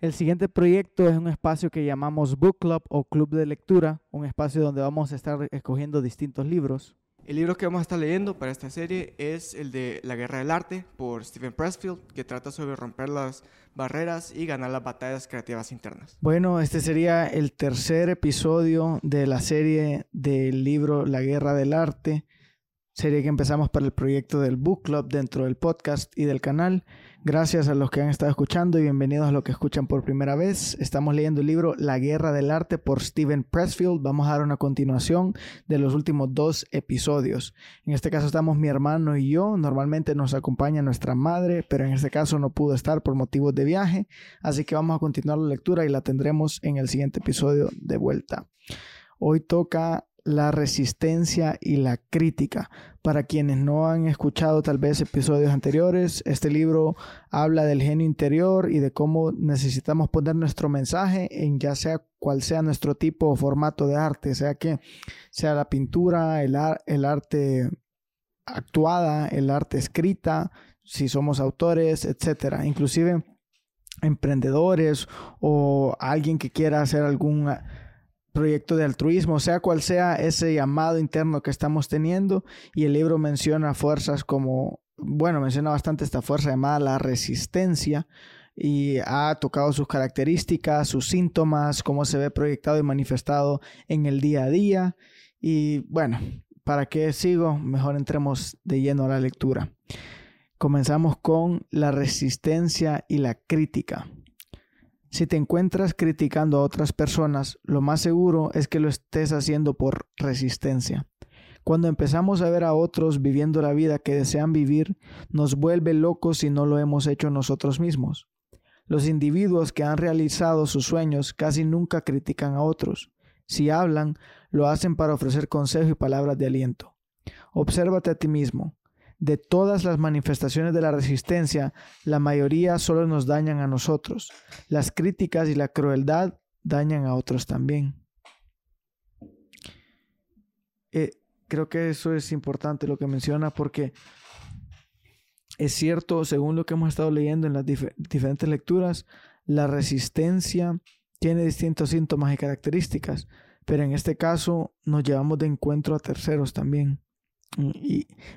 El siguiente proyecto es un espacio que llamamos Book Club o Club de Lectura, un espacio donde vamos a estar escogiendo distintos libros. El libro que vamos a estar leyendo para esta serie es el de La Guerra del Arte por Stephen Pressfield, que trata sobre romper las barreras y ganar las batallas creativas internas. Bueno, este sería el tercer episodio de la serie del libro La Guerra del Arte serie que empezamos para el proyecto del Book Club dentro del podcast y del canal. Gracias a los que han estado escuchando y bienvenidos a los que escuchan por primera vez. Estamos leyendo el libro La Guerra del Arte por Steven Pressfield. Vamos a dar una continuación de los últimos dos episodios. En este caso estamos mi hermano y yo. Normalmente nos acompaña nuestra madre, pero en este caso no pudo estar por motivos de viaje. Así que vamos a continuar la lectura y la tendremos en el siguiente episodio de vuelta. Hoy toca la resistencia y la crítica. Para quienes no han escuchado tal vez episodios anteriores, este libro habla del genio interior y de cómo necesitamos poner nuestro mensaje en ya sea cual sea nuestro tipo o formato de arte, sea que sea la pintura, el, el arte actuada, el arte escrita, si somos autores, etcétera. Inclusive emprendedores o alguien que quiera hacer algún proyecto de altruismo, sea cual sea ese llamado interno que estamos teniendo. Y el libro menciona fuerzas como, bueno, menciona bastante esta fuerza llamada la resistencia y ha tocado sus características, sus síntomas, cómo se ve proyectado y manifestado en el día a día. Y bueno, ¿para qué sigo? Mejor entremos de lleno a la lectura. Comenzamos con la resistencia y la crítica. Si te encuentras criticando a otras personas, lo más seguro es que lo estés haciendo por resistencia. Cuando empezamos a ver a otros viviendo la vida que desean vivir, nos vuelve locos si no lo hemos hecho nosotros mismos. Los individuos que han realizado sus sueños casi nunca critican a otros. Si hablan, lo hacen para ofrecer consejo y palabras de aliento. Obsérvate a ti mismo. De todas las manifestaciones de la resistencia, la mayoría solo nos dañan a nosotros. Las críticas y la crueldad dañan a otros también. Eh, creo que eso es importante lo que menciona porque es cierto, según lo que hemos estado leyendo en las diferentes lecturas, la resistencia tiene distintos síntomas y características, pero en este caso nos llevamos de encuentro a terceros también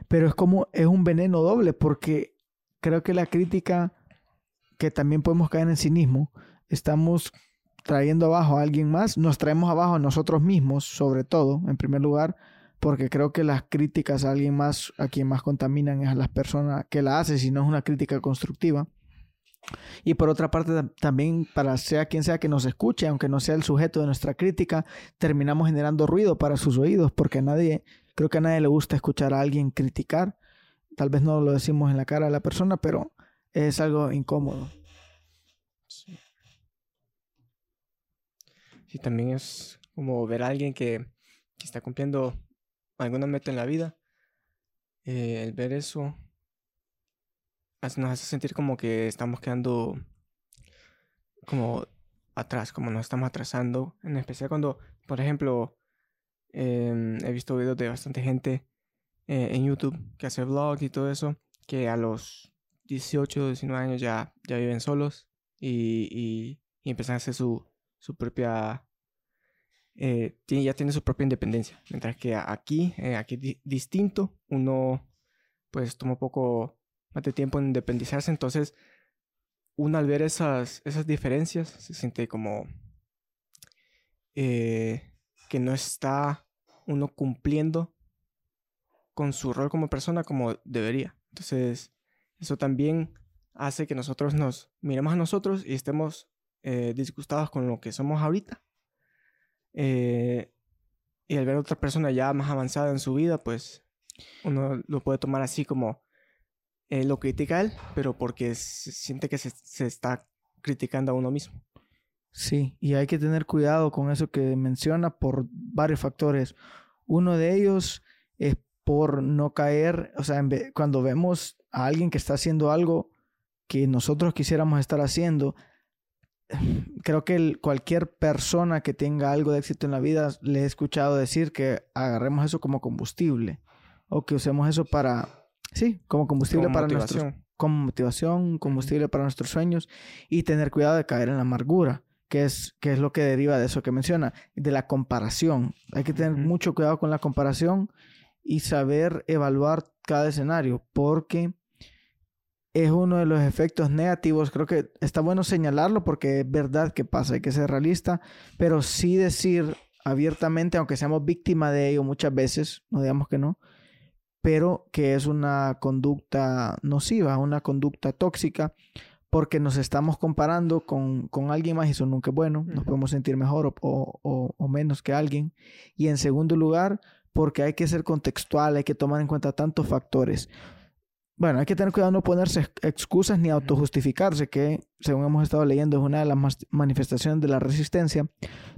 pero es como, es un veneno doble porque creo que la crítica, que también podemos caer en cinismo, estamos trayendo abajo a alguien más, nos traemos abajo a nosotros mismos, sobre todo, en primer lugar, porque creo que las críticas a alguien más, a quien más contaminan es a las personas que la hacen, si no es una crítica constructiva. Y por otra parte, también para sea quien sea que nos escuche, aunque no sea el sujeto de nuestra crítica, terminamos generando ruido para sus oídos, porque nadie, creo que a nadie le gusta escuchar a alguien criticar. Tal vez no lo decimos en la cara de la persona, pero es algo incómodo. Sí. sí también es como ver a alguien que, está cumpliendo alguna meta en la vida. Eh, el ver eso nos hace sentir como que estamos quedando como atrás, como nos estamos atrasando, en especial cuando, por ejemplo, em, he visto videos de bastante gente eh, en YouTube que hace vlogs y todo eso, que a los 18, 19 años ya, ya viven solos y, y, empiezan a hacer su, su propia... Eh, ya tiene su propia independencia, mientras que aquí, eh, aquí distinto, uno pues toma un poco más de tiempo en independizarse. Entonces, uno al ver esas, esas diferencias se siente como eh, que no está uno cumpliendo con su rol como persona como debería. Entonces, eso también hace que nosotros nos miremos a nosotros y estemos eh, disgustados con lo que somos ahorita. Eh, y al ver a otra persona ya más avanzada en su vida, pues uno lo puede tomar así como eh, lo critica él, pero porque siente que se, se, está criticando a uno mismo. Sí, y hay que tener cuidado con eso que menciona por varios factores. Uno de ellos es por no caer, o sea, cuando vemos a alguien que está haciendo algo que nosotros quisiéramos estar haciendo, creo que cualquier persona que tenga algo de éxito en la vida le he escuchado decir que agarremos eso como combustible o que usemos eso para Sí, como combustible para, nuestros, como motivación, combustible para nuestros sueños y tener cuidado de caer en la amargura, que es, que es lo que deriva de eso que menciona, de la comparación. Hay que tener mucho cuidado con la comparación y saber evaluar cada escenario, porque es uno de los efectos negativos. Creo que está bueno señalarlo porque es verdad que pasa, hay que ser realista, pero sí decir abiertamente, aunque seamos víctimas de ello muchas veces, no digamos que no, pero que es una conducta nociva, una conducta tóxica, porque nos estamos comparando con, alguien más y eso nunca es bueno, nos podemos sentir mejor o, menos que alguien. Y en segundo lugar, porque hay que ser contextual, hay que tomar en cuenta tantos factores. Bueno, hay que tener cuidado no ponerse excusas ni autojustificarse, que según hemos estado leyendo es una de las manifestaciones de la resistencia,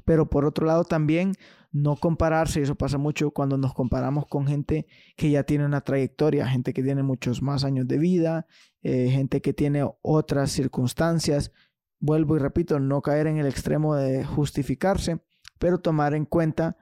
pero por otro lado también no compararse, y eso pasa mucho cuando nos comparamos con gente que ya tiene una trayectoria, gente que tiene muchos más años de vida, eh, gente que tiene otras circunstancias. Vuelvo y repito, no caer en el extremo de justificarse, pero tomar en cuenta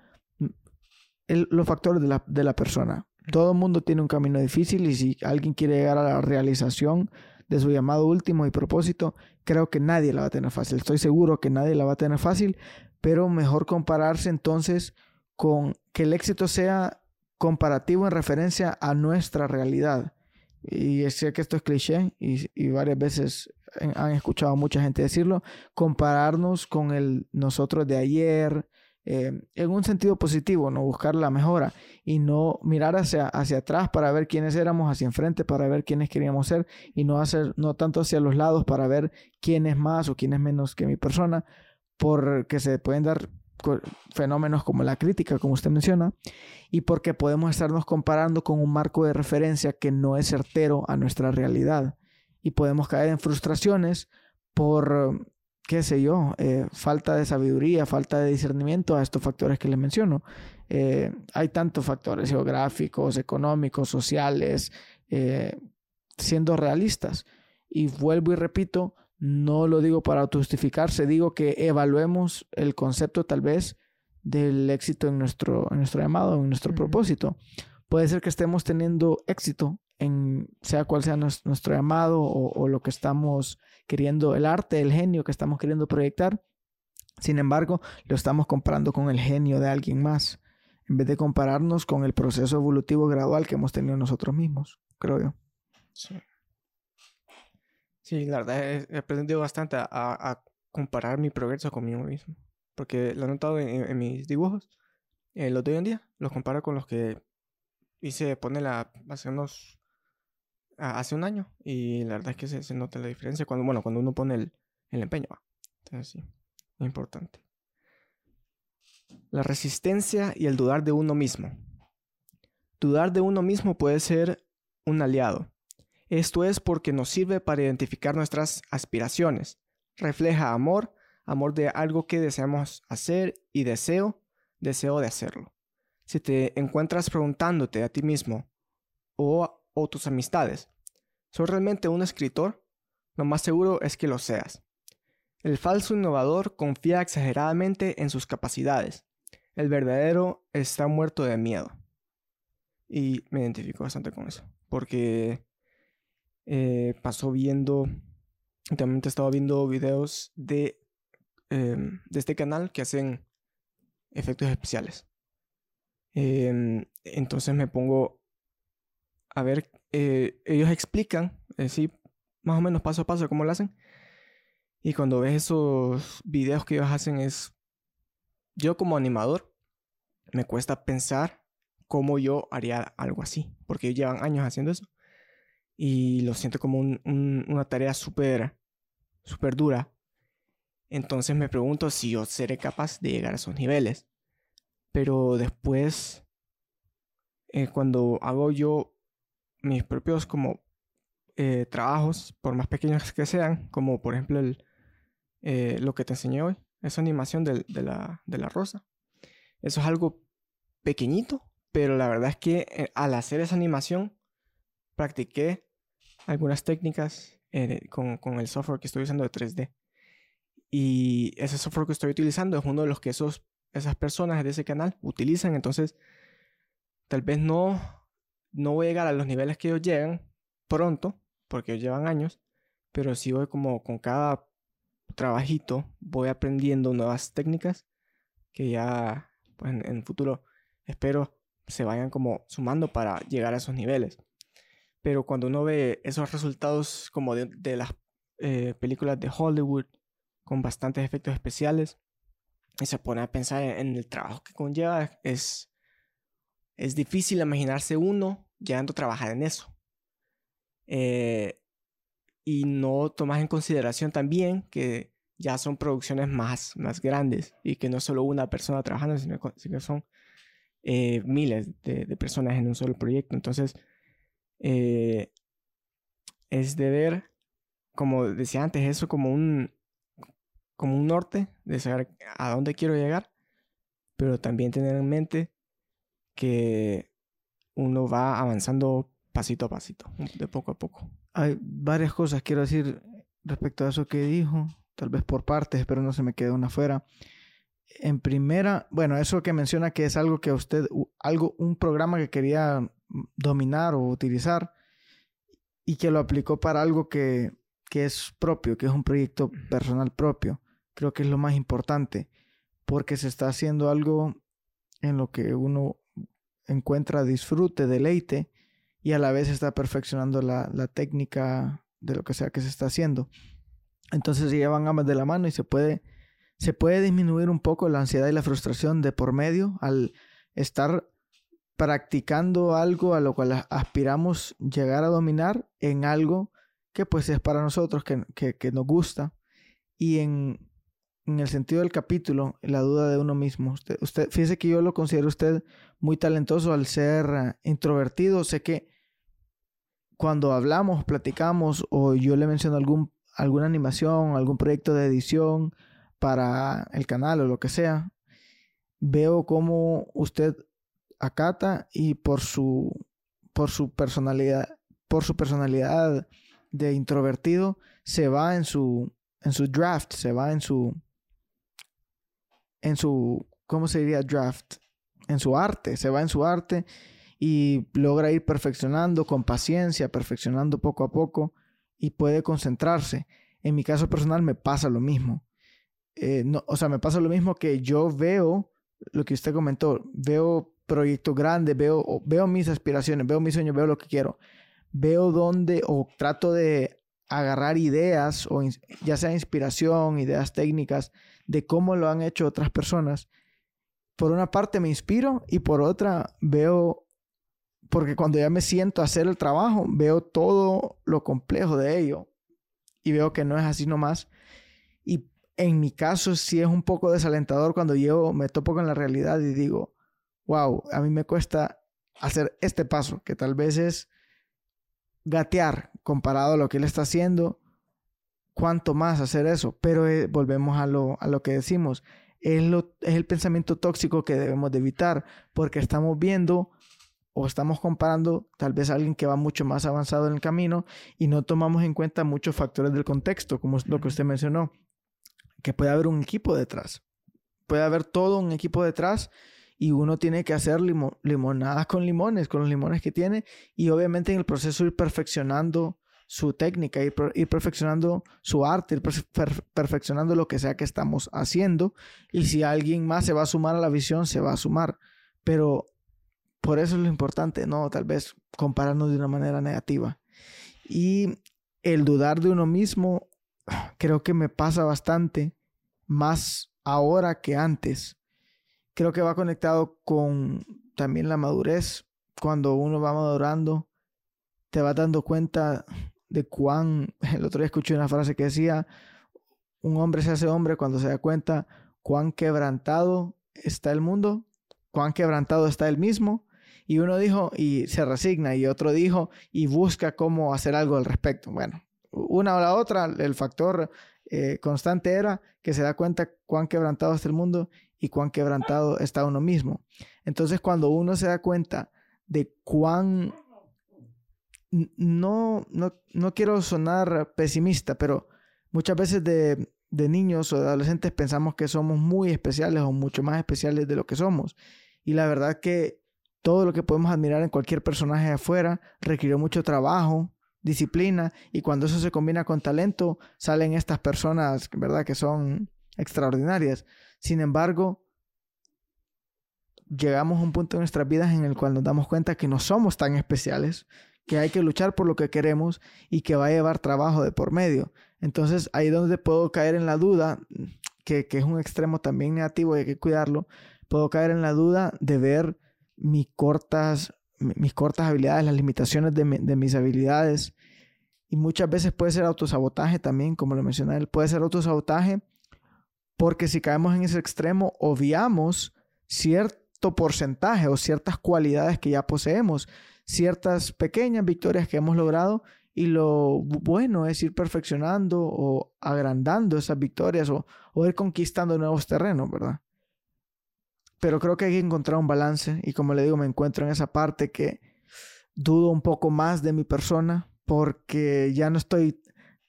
los factores de la, de la persona. Todo el mundo tiene un camino difícil y si alguien quiere llegar a la realización de su llamado último y propósito, creo que nadie la va a tener fácil. Estoy seguro que nadie la va a tener fácil, pero mejor compararse entonces con que el éxito sea comparativo en referencia a nuestra realidad. Y sé que esto es cliché y, varias veces han escuchado a mucha gente decirlo, compararnos con el nosotros de ayer, eh, en un sentido positivo, no buscar la mejora y no mirar hacia, hacia atrás para ver quiénes éramos, hacia enfrente para ver quiénes queríamos ser y no hacer no tanto hacia los lados para ver quién es más o quién es menos que mi persona, porque se pueden dar fenómenos como la crítica, como usted menciona, y porque podemos estarnos comparando con un marco de referencia que no es certero a nuestra realidad. Y podemos caer en frustraciones por, qué sé yo, eh, falta de sabiduría, falta de discernimiento a estos factores que les menciono. Eh, hay tantos factores geográficos, económicos, sociales, eh, siendo realistas. Y vuelvo y repito, no lo digo para justificarse, digo que evaluemos el concepto tal vez del éxito en nuestro, en nuestro llamado, en nuestro propósito. Puede ser que estemos teniendo éxito en sea cual sea nuestro, llamado o, o, lo que estamos queriendo, el arte, el genio que estamos queriendo proyectar. Sin embargo, lo estamos comparando con el genio de alguien más, en vez de compararnos con el proceso evolutivo gradual que hemos tenido nosotros mismos, creo yo. Sí. Sí, la verdad he, aprendido bastante a, comparar mi progreso conmigo mismo. Porque lo he notado en, mis dibujos. Eh, los de hoy en día los comparo con los que hice, pone la, hace unos, hace un año. Y la verdad es que se, nota la diferencia cuando, bueno, cuando uno pone el, el empeño. Entonces sí, importante. La resistencia y el dudar de uno mismo. Dudar de uno mismo puede ser un aliado esto es porque nos sirve para identificar nuestras aspiraciones. Refleja amor, amor de algo que deseamos hacer y deseo, deseo de hacerlo. Si te encuentras preguntándote a ti mismo o, a tus amistades, ¿soy realmente un escritor? Lo más seguro es que lo seas. El falso innovador confía exageradamente en sus capacidades. El verdadero está muerto de miedo. Y me identifico bastante con eso. Porque eh, pasó viendo, también he estado viendo videos de, em, de este canal que hacen efectos especiales. Em, entonces me pongo a ver, eh, ellos explican, eh, sí, más o menos paso a paso cómo lo hacen. Y cuando ves esos videos que ellos hacen es, yo como animador, me cuesta pensar cómo yo haría algo así, porque ellos llevan años haciendo eso y lo siento como una tarea súper, súper dura. Entonces me pregunto si yo seré capaz de llegar a esos niveles. Pero después, eh, cuando hago yo mis propios como eh, trabajos, por más pequeños que sean, como por ejemplo el, eh, lo que te enseñé hoy, esa animación de, la, de la rosa. Eso es algo pequeñito, pero la verdad es que al hacer esa animación practiqué algunas técnicas eh, con, el software que estoy usando de 3D. Y ese software que estoy utilizando es uno de los que esos, esas personas de ese canal utilizan. Entonces, tal vez no, no voy a llegar a los niveles que ellos llegan pronto, porque llevan años, pero sí voy como con cada trabajito, voy aprendiendo nuevas técnicas que ya pues, en, el futuro espero se vayan como sumando para llegar a esos niveles. Pero cuando uno ve esos resultados como de, las eh, películas de Hollywood, con bastantes efectos especiales, y se pone a pensar en, el trabajo que conlleva, es, es difícil imaginarse uno llegando a trabajar en eso. Eh, y no tomas en consideración también que ya son producciones más, más grandes y que no es solo una persona trabajando, sino que son eh, miles de, personas en un solo proyecto. Entonces, eh, es de ver, como decía antes, eso como un, como un norte de saber a dónde quiero llegar, pero también tener en mente que uno va avanzando pasito a pasito, de poco a poco. Hay varias cosas quiero decir respecto a eso que dijo, tal vez por partes, espero no se me quede una fuera. En primera, bueno, eso que menciona que es algo que usted, algo, un programa que quería dominar o utilizar y que lo aplicó para algo que, que es propio, que es un proyecto personal propio. Creo que es lo más importante, porque se está haciendo algo en lo que uno encuentra disfrute, deleite, y a la vez está perfeccionando la, la técnica de lo que sea que se está haciendo. Entonces se llevan ambas de la mano y se puede, se puede disminuir un poco la ansiedad y la frustración de por medio al estar practicando algo a lo cual aspiramos llegar a dominar en algo que pues es para nosotros, que, que, nos gusta. Y en, en, el sentido del capítulo, la duda de uno mismo. Usted, usted, fíjese que yo lo considero usted muy talentoso al ser eh, introvertido. Sé que cuando hablamos, platicamos o yo le menciono algún alguna animación, algún proyecto de edición para el canal o lo que sea, veo cómo usted y por su por su personalidad, por su personalidad de introvertido se va en su en su draft, se va en su en su ¿cómo se diría draft? En su arte, se va en su arte y logra ir perfeccionando con paciencia, perfeccionando poco a poco y puede concentrarse. En mi caso personal me pasa lo mismo. Eh, no, o sea, me pasa lo mismo que yo veo lo que usted comentó, veo proyectos grandes, veo, veo mis aspiraciones, veo mis sueños, veo lo que quiero, veo dónde o trato de agarrar ideas o ya sea inspiración, ideas técnicas de cómo lo han hecho otras personas. Por una parte me inspiro y por otra veo porque cuando ya me siento a hacer el trabajo, veo todo lo complejo de ello y veo que no es así nomás. Y en mi caso sí es un poco desalentador cuando yo me topo con la realidad y digo, wow, a mí me cuesta hacer este paso, que tal vez es gatear comparado a lo que él está haciendo, cuánto más hacer eso, pero eh, volvemos a lo, a lo que decimos, es, lo, es el pensamiento tóxico que debemos de evitar, porque estamos viendo o estamos comparando tal vez a alguien que va mucho más avanzado en el camino y no tomamos en cuenta muchos factores del contexto, como es lo que usted mencionó, que puede haber un equipo detrás, puede haber todo un equipo detrás y uno tiene que hacer limonadas con limones, con los limones que tiene y obviamente en el proceso ir perfeccionando su técnica, ir, ir perfeccionando su arte, ir perfeccionando lo que sea que estamos haciendo y si alguien más se va a sumar a la visión, se va a sumar. Pero por eso es lo importante, ¿no? Tal vez compararnos de una manera negativa. Y el dudar de uno mismo, creo que me pasa bastante, más ahora que antes. Creo que va conectado con también la madurez. Cuando uno va madurando, te vas dando cuenta de cuán... El otro día escuché una frase que decía, un hombre se hace hombre cuando se da cuenta cuán quebrantado está el mundo, cuán quebrantado está él mismo y uno dijo y se resigna y otro dijo y busca cómo hacer algo al respecto. Bueno, una o la otra, el factor eh, constante era que se da cuenta cuán quebrantado está el mundo y cuán quebrantado está uno mismo. Entonces cuando uno se da cuenta de cuán... No, no, no quiero sonar pesimista, pero muchas veces de, de niños o de adolescentes pensamos que somos muy especiales o mucho más especiales de lo que somos. Y la verdad que todo lo que podemos admirar en cualquier personaje afuera requirió mucho trabajo, disciplina y cuando eso se combina con talento salen estas personas, ¿verdad? Que son extraordinarias. Sin embargo, llegamos a un punto en nuestras vidas en el cual nos damos cuenta que no somos tan especiales, que hay que luchar por lo que queremos y que va a llevar trabajo de por medio. Entonces ahí donde puedo caer en la duda, que, es un extremo también negativo y hay que cuidarlo, puedo caer en la duda de ver mis cortas, mis cortas habilidades, las limitaciones de, de mis habilidades. Y muchas veces puede ser autosabotaje también, como lo mencioné puede ser autosabotaje porque si caemos en ese extremo, obviamos cierto porcentaje o ciertas cualidades que ya poseemos ciertas pequeñas victorias que hemos logrado y lo bueno es ir perfeccionando o agrandando esas victorias o, ir conquistando nuevos terrenos, ¿verdad? Pero creo que hay que encontrar un balance y como le digo, me encuentro en esa parte que dudo un poco más de mi persona porque ya no estoy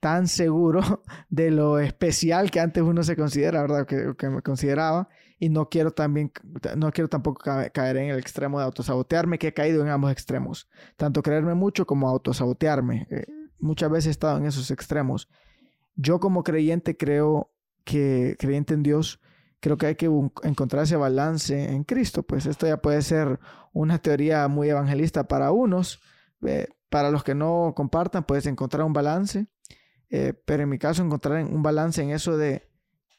tan seguro de lo especial que antes uno se considera, ¿verdad? Que, me consideraba y no quiero también, no quiero tampoco caer en el extremo de autosabotearme, que he caído en ambos extremos, tanto creerme mucho como autosabotearme. Eh, muchas veces he estado en esos extremos. Yo como creyente creo que, creyente en Dios, creo que hay que encontrar ese balance en Cristo. Pues esto ya puede ser una teoría muy evangelista para unos, eh, para los que no compartan, puedes encontrar un balance, eh, pero en mi caso encontrar un balance en eso de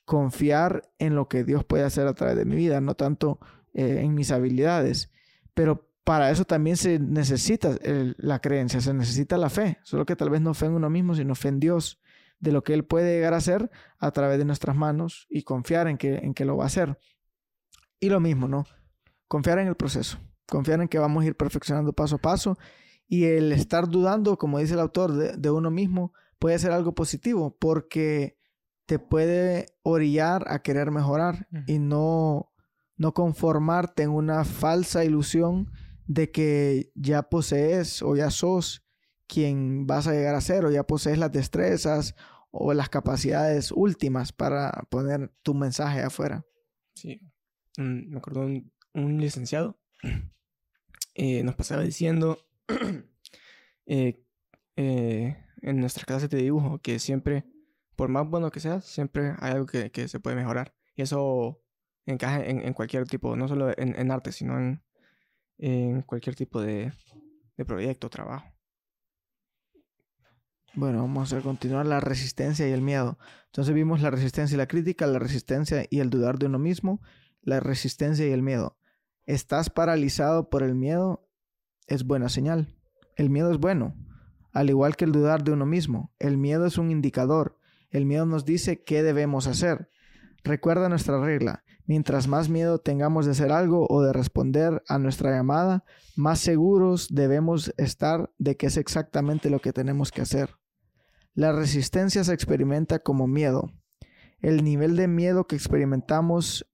confiar en lo que Dios puede hacer a través de mi vida, no tanto eh, en mis habilidades. Pero para eso también se necesita la creencia, se necesita la fe, solo que tal vez no fe en uno mismo, sino fe en Dios, de lo que Él puede llegar a hacer a través de nuestras manos y confiar en que, en que lo va a hacer. Y lo mismo, ¿no? Confiar en el proceso, confiar en que vamos a ir perfeccionando paso a paso y el estar dudando, como dice el autor, de, de uno mismo puede ser algo positivo porque te puede orillar a querer mejorar y no, no conformarte en una falsa ilusión de que ya posees o ya sos quien vas a llegar a ser o ya posees las destrezas o las capacidades últimas para poner tu mensaje afuera. Sí, me acuerdo un, un licenciado eh, nos pasaba diciendo eh, eh, en nuestra clase de dibujo que siempre por más bueno que sea, siempre hay algo que, se puede mejorar. Y eso encaja en, cualquier tipo, no solo en, arte, sino en, en cualquier tipo de, de proyecto, trabajo. Bueno, vamos a continuar la resistencia y el miedo. Entonces vimos la resistencia y la crítica, la resistencia y el dudar de uno mismo, la resistencia y el miedo. Estás paralizado por el miedo, es buena señal. El miedo es bueno, al igual que el dudar de uno mismo. El miedo es un indicador. El miedo nos dice qué debemos hacer. Recuerda nuestra regla. Mientras más miedo tengamos de hacer algo o de responder a nuestra llamada, más seguros debemos estar de que es exactamente lo que tenemos que hacer. La resistencia se experimenta como miedo. El nivel de miedo que experimentamos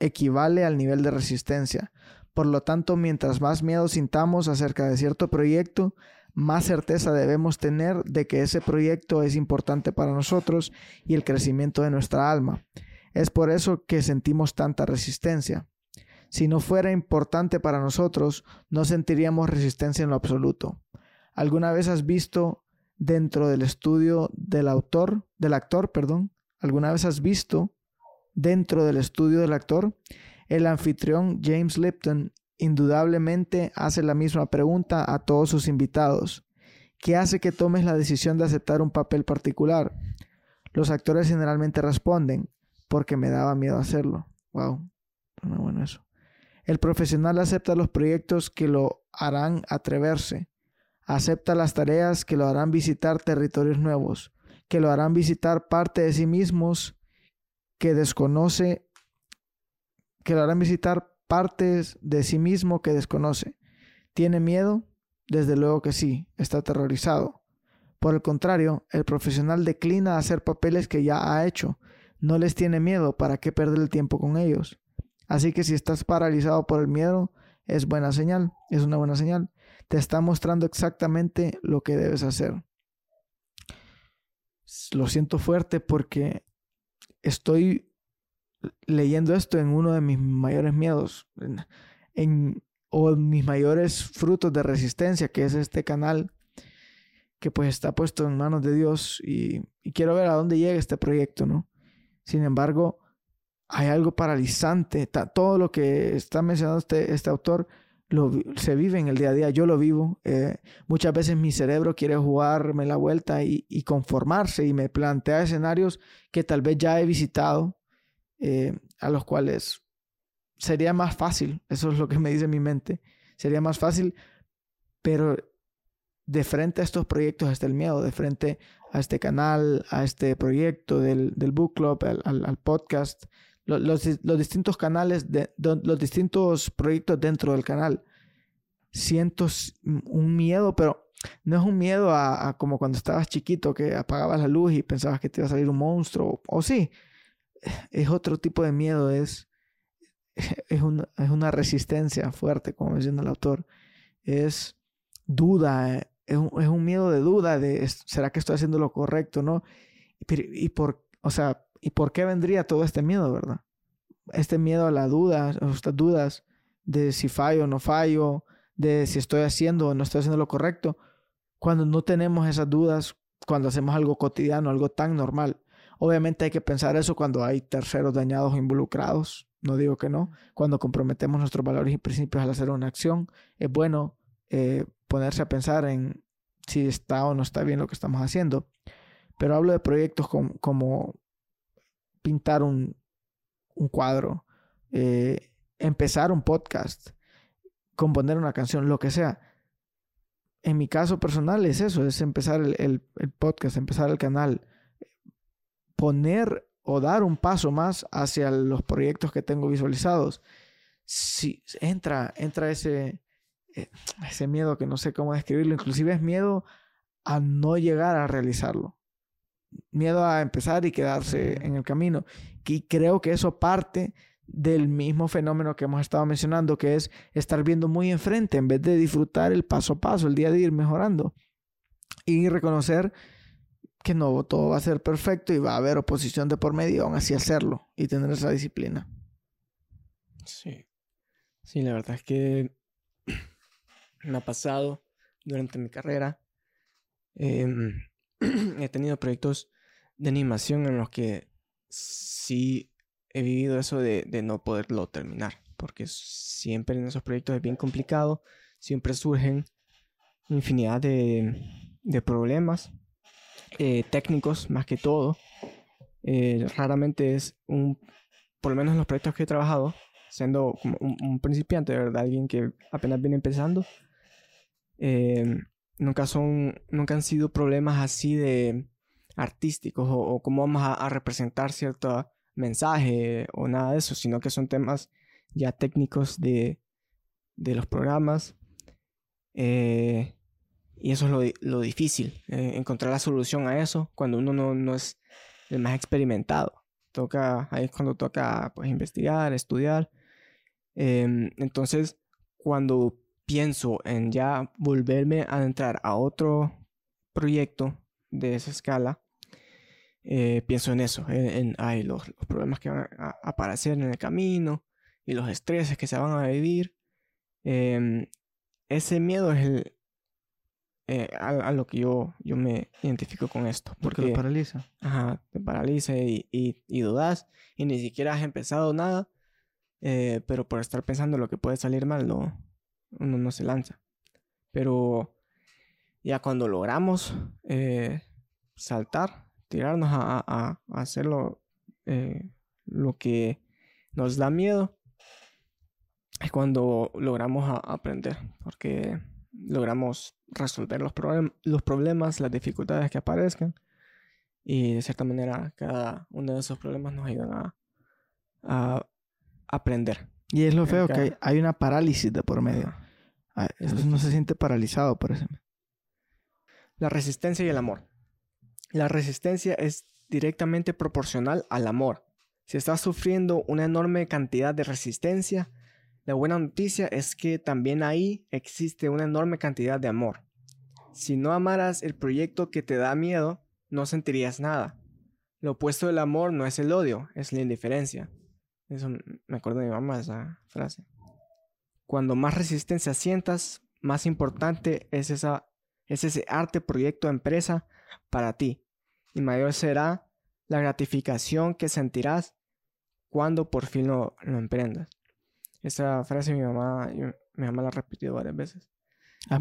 equivale al nivel de resistencia. Por lo tanto, mientras más miedo sintamos acerca de cierto proyecto, más certeza debemos tener de que ese proyecto es importante para nosotros y el crecimiento de nuestra alma. Es por eso que sentimos tanta resistencia. Si no fuera importante para nosotros, no sentiríamos resistencia en lo absoluto. ¿Alguna vez has visto dentro del estudio del autor, del actor, perdón? ¿Alguna vez has visto dentro del estudio del actor? El anfitrión James Lipton indudablemente hace la misma pregunta a todos sus invitados. ¿Qué hace que tomes la decisión de aceptar un papel particular? Los actores generalmente responden, porque me daba miedo hacerlo. Wow, bueno eso. El profesional acepta los proyectos que lo harán atreverse. Acepta las tareas que lo harán visitar territorios nuevos, que lo harán visitar parte de sí mismos que desconoce, que lo harán visitar partes de sí mismo que desconoce. ¿Tiene miedo? Desde luego que sí, está aterrorizado. Por el contrario, el profesional declina hacer papeles que ya ha hecho. No les tiene miedo, ¿para qué perder el tiempo con ellos? Así que si estás paralizado por el miedo, es buena señal, es una buena señal. Te está mostrando exactamente lo que debes hacer. Lo siento fuerte porque estoy leyendo esto en uno de mis mayores miedos en, o mis mayores frutos de resistencia, que es este canal que pues está puesto en manos de Dios y, quiero ver a dónde llega este proyecto, ¿no? Sin embargo, hay algo paralizante. Todo lo que está mencionando este, este autor lo, se vive en el día a día. Yo lo vivo. Eh, muchas veces mi cerebro quiere jugarme la vuelta y, conformarse y me plantea escenarios que tal vez ya he visitado, eh, a los cuales sería más fácil. Eso es lo que me dice mi mente. Sería más fácil, pero de frente a estos proyectos está el miedo, de frente a este canal, a este proyecto del, del book club, al, al podcast, los, los, distintos canales, de, los distintos proyectos dentro del canal. Siento un miedo, pero no es un miedo a, como cuando estabas chiquito que apagabas la luz y pensabas que te iba a salir un monstruo. O, sí, es otro tipo de miedo, es, es, una, es una resistencia fuerte, como menciona el autor. Es duda, es un, es un miedo de duda de ¿será que estoy haciendo lo correcto? ¿No? Y, por, o sea, ¿Y por qué vendría todo este miedo, verdad? Este miedo a la duda, estas dudas de si fallo o no fallo, de si estoy haciendo o no estoy haciendo lo correcto. Cuando no tenemos esas dudas, cuando hacemos algo cotidiano, algo tan normal. Obviamente hay que pensar eso cuando hay terceros dañados o involucrados. No digo que no. Cuando comprometemos nuestros valores y principios al hacer una acción, es bueno eh, ponerse a pensar en si está o no está bien lo que estamos haciendo. Pero hablo de proyectos como pintar un, cuadro, eh, empezar un podcast, componer una canción, lo que sea. En mi caso personal es eso, es empezar el, podcast, empezar el canal, poner o dar un paso más hacia los proyectos que tengo visualizados. Si entra, entra ese, eh, ese miedo que no sé cómo describirlo, inclusive es miedo a no llegar a realizarlo miedo a empezar y quedarse en el camino. Y creo que eso parte del mismo fenómeno que hemos estado mencionando, que es estar viendo muy enfrente en vez de disfrutar el paso a paso, el día de ir mejorando. Y reconocer que no todo va a ser perfecto y va a haber oposición de por medio, aún así hacerlo y tener esa disciplina. Sí. Sí, la verdad es que me ha pasado durante mi carrera. Eh, he tenido proyectos de animación en los que sí he vivido eso de, no poderlo terminar, porque siempre en esos proyectos es bien complicado, siempre surgen infinidad de, problemas eh, técnicos más que todo. Eh, raramente es un, por lo menos en los proyectos que he trabajado, siendo como un, principiante, ¿verdad? Alguien que apenas viene empezando. Eh, nunca son, nunca han sido problemas así de artísticos o, cómo vamos a, representar cierto mensaje o nada de eso, sino que son temas ya técnicos de, de los programas. Eh, y eso es lo, difícil, eh, encontrar la solución a eso cuando uno no, no, es el más experimentado. Toca, ahí es cuando toca pues, investigar, estudiar. Em, entonces, cuando pienso en ya volverme a entrar a otro proyecto de esa escala, eh, pienso en eso, en, los, problemas que van a, aparecer en el camino y los estreses que se van a vivir. Em, ese miedo es el, eh, a, lo que yo, yo me identifico con esto. Porque, te paraliza. Ajá, te paraliza y, y, dudas y ni siquiera has empezado nada, eh, pero por estar pensando lo que puede salir mal, no, uno no se lanza. Pero ya cuando logramos eh, saltar, tirarnos a, a, hacer eh, lo, que nos da miedo, es cuando logramos aprender, porque logramos resolver los, los problemas, las dificultades que aparezcan, y de cierta manera cada uno de esos problemas nos ayudan a, a aprender. Y es lo feo que hay, una parálisis de por medio. Ah, no se siente paralizado por eso. La resistencia y el amor. La resistencia es directamente proporcional al amor. Si estás sufriendo una enorme cantidad de resistencia, la buena noticia es que también ahí existe una enorme cantidad de amor. Si no amaras el proyecto que te da miedo, no sentirías nada. Lo opuesto del amor no es el odio, es la indiferencia. Eso me acuerdo de mi mamá esa frase. Cuando más resistencia sientas, más importante es esa es ese arte, proyecto, empresa para ti. Y mayor será la gratificación que sentirás cuando por fin lo, emprendas. Esa frase mi mamá, mi mamá la ha repetido varias veces. Ah,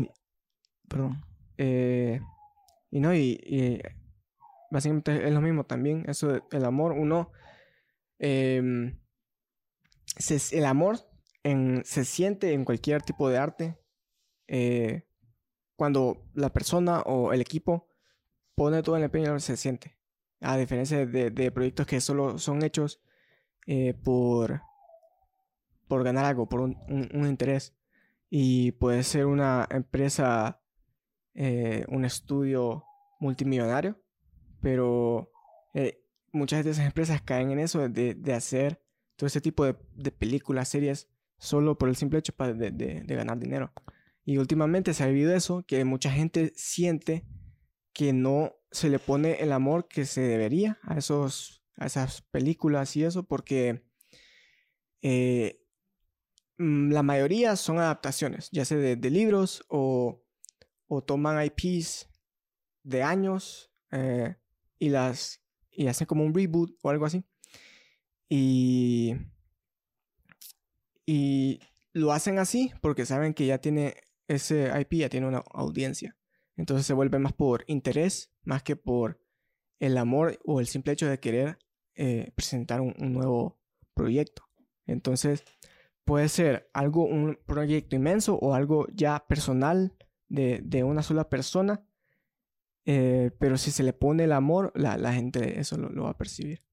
perdón. Eh, y no, y, básicamente es lo mismo también, eso del amor, uno, em, el amor se siente en cualquier tipo de arte eh, cuando la persona o el equipo pone todo en el empeño, se siente. A diferencia de, proyectos que solo son hechos eh, por, por ganar algo, por un, interés. Y puede ser una empresa, eh, un estudio multimillonario, pero muchas de esas empresas caen en eso de, hacer todo ese tipo de, de películas, series solo por el simple hecho de, ganar dinero. Y últimamente se ha vivido eso, que mucha gente siente que no se le pone el amor que se debería a, esos, a esas películas y eso, porque eh, la mayoría son adaptaciones, ya sea de, libros o, o, toman IPs de años eh, y las y hacen como un reboot o algo así. Y y lo hacen así porque saben que ya tiene ese IP, ya tiene una audiencia. Entonces se vuelve más por interés, más que por el amor o el simple hecho de querer eh, presentar un, nuevo proyecto. Entonces puede ser algo, un proyecto inmenso o algo ya personal de, una sola persona. Eh, pero si se le pone el amor, la, gente eso lo va a percibir.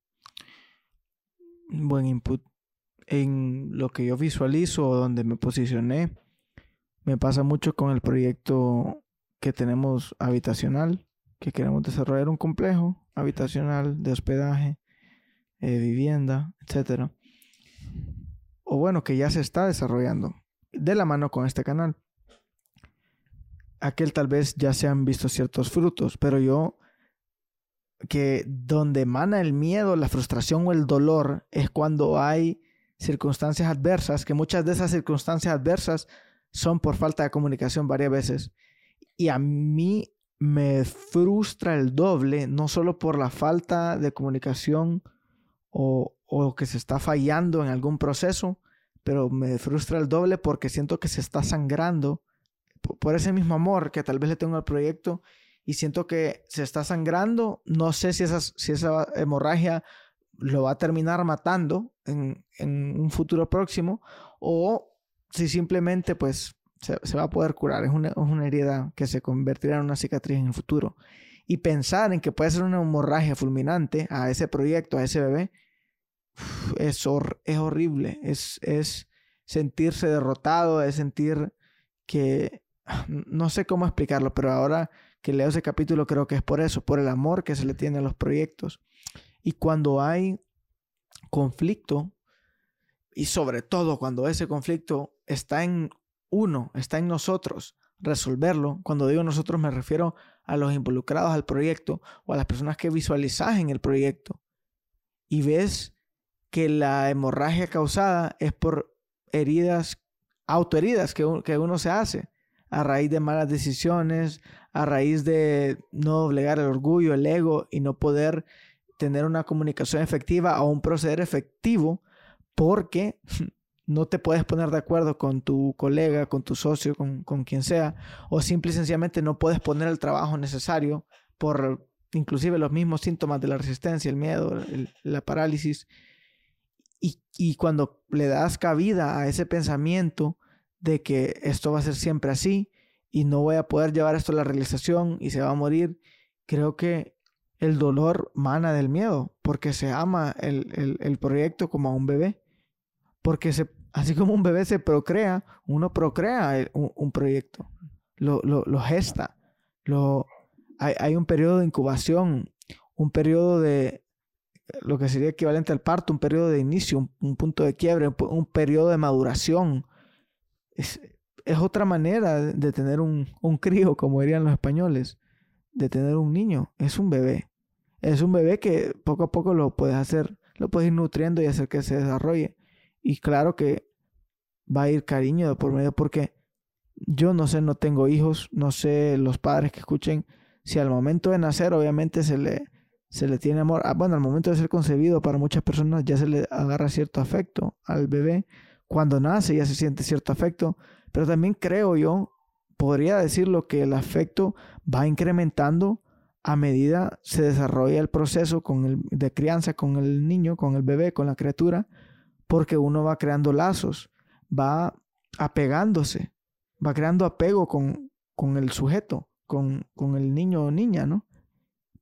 Buen input en lo que yo visualizo o donde me posicioné, me pasa mucho con el proyecto que tenemos habitacional, que queremos desarrollar un complejo habitacional de hospedaje, eh, vivienda, etc. O bueno, que ya se está desarrollando de la mano con este canal. Aquel tal vez ya se han visto ciertos frutos, pero yo que donde emana el miedo, la frustración o el dolor es cuando hay circunstancias adversas, que muchas de esas circunstancias adversas son por falta de comunicación varias veces. Y a mí me frustra el doble, no solo por la falta de comunicación o, o que se está fallando en algún proceso, pero me frustra el doble porque siento que se está sangrando por ese mismo amor que tal vez le tengo al proyecto y siento que se está sangrando. No sé si, esas, si esa hemorragia lo va a terminar matando en, un futuro próximo o si simplemente pues se, va a poder curar. Es una, herida que se convertirá en una cicatriz en el futuro. Y pensar en que puede ser una hemorragia fulminante a ese proyecto, a ese bebé, es, es horrible. Es, es sentirse derrotado, es sentir que... No sé cómo explicarlo, pero ahora que leo ese capítulo creo que es por eso, por el amor que se le tiene a los proyectos. Y cuando hay conflicto, y sobre todo cuando ese conflicto está en uno, está en nosotros, resolverlo. Cuando digo nosotros me refiero a los involucrados al proyecto o a las personas que visualizas el proyecto. Y ves que la hemorragia causada es por heridas, autoheridas que, que uno se hace a raíz de malas decisiones, a raíz de no doblegar el orgullo, el ego y no poder tener una comunicación efectiva o un proceder efectivo porque no te puedes poner de acuerdo con tu colega, con tu socio, con, quien sea, o simple y sencillamente no puedes poner el trabajo necesario por inclusive los mismos síntomas de la resistencia, el miedo, la parálisis. Y, y cuando le das cabida a ese pensamiento de que esto va a ser siempre así y no voy a poder llevar esto a la realización y se va a morir, creo que el dolor mana del miedo, porque se ama el, proyecto como a un bebé. Porque se, así como un bebé se procrea, uno procrea un, proyecto, lo, gesta, lo, hay, un periodo de incubación, un periodo de lo que sería equivalente al parto, un periodo de inicio, un, punto de quiebre, un, periodo de maduración. Es, otra manera de tener un, un crío, como dirían los españoles, de tener un niño. Es un bebé es un bebé que poco a poco lo puedes hacer, lo puedes ir nutriendo y hacer que se desarrolle. Y claro que va a ir cariño de por medio porque yo no sé, no tengo hijos, no sé los padres que escuchen, si al momento de nacer obviamente se le, se le tiene amor, ah, bueno, al momento de ser concebido para muchas personas ya se le agarra cierto afecto al bebé, cuando nace ya se siente cierto afecto, pero también creo yo, podría decirlo que el afecto va incrementando a medida se desarrolla el proceso con el, de crianza con el niño, con el bebé, con la criatura, porque uno va creando lazos, va apegándose, va creando apego con, con el sujeto, con, con, el niño o niña, ¿no?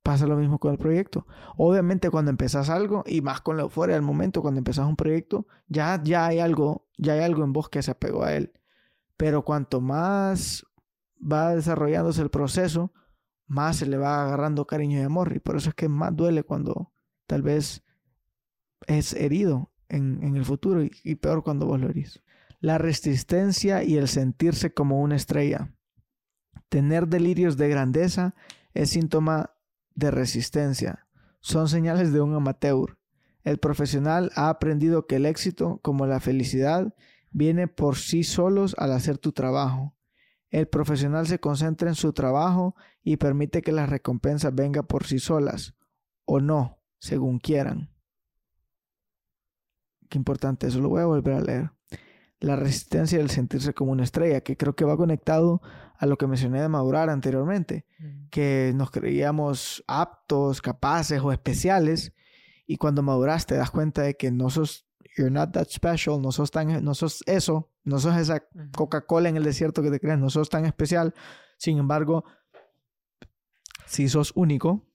Pasa lo mismo con el proyecto. Obviamente cuando empezás algo, y más con la euforia del momento, cuando empezás un proyecto, ya, ya hay algo, ya hay algo en vos que se apegó a él. Pero cuanto más va desarrollándose el proceso, más se le va agarrando cariño y amor. Y por eso es que más duele cuando tal vez es herido en, el futuro y, y, peor cuando vos lo herís. La resistencia y el sentirse como una estrella. Tener delirios de grandeza es síntoma de resistencia. Son señales de un amateur. El profesional ha aprendido que el éxito, como la felicidad, viene por sí solos al hacer tu trabajo. El profesional se concentra en su trabajo y permite que las recompensas vengan por sí solas, o no, según quieran. Qué importante, eso lo voy a volver a leer. La resistencia del sentirse como una estrella, que creo que va conectado a lo que mencioné de madurar anteriormente, mm. que nos creíamos aptos, capaces o especiales, y cuando maduras te das cuenta de que no sos you're not that special, no sos tan, no sos eso, no sos esa Coca-Cola en el desierto que te crees, no sos tan especial. Sin embargo, si sos único,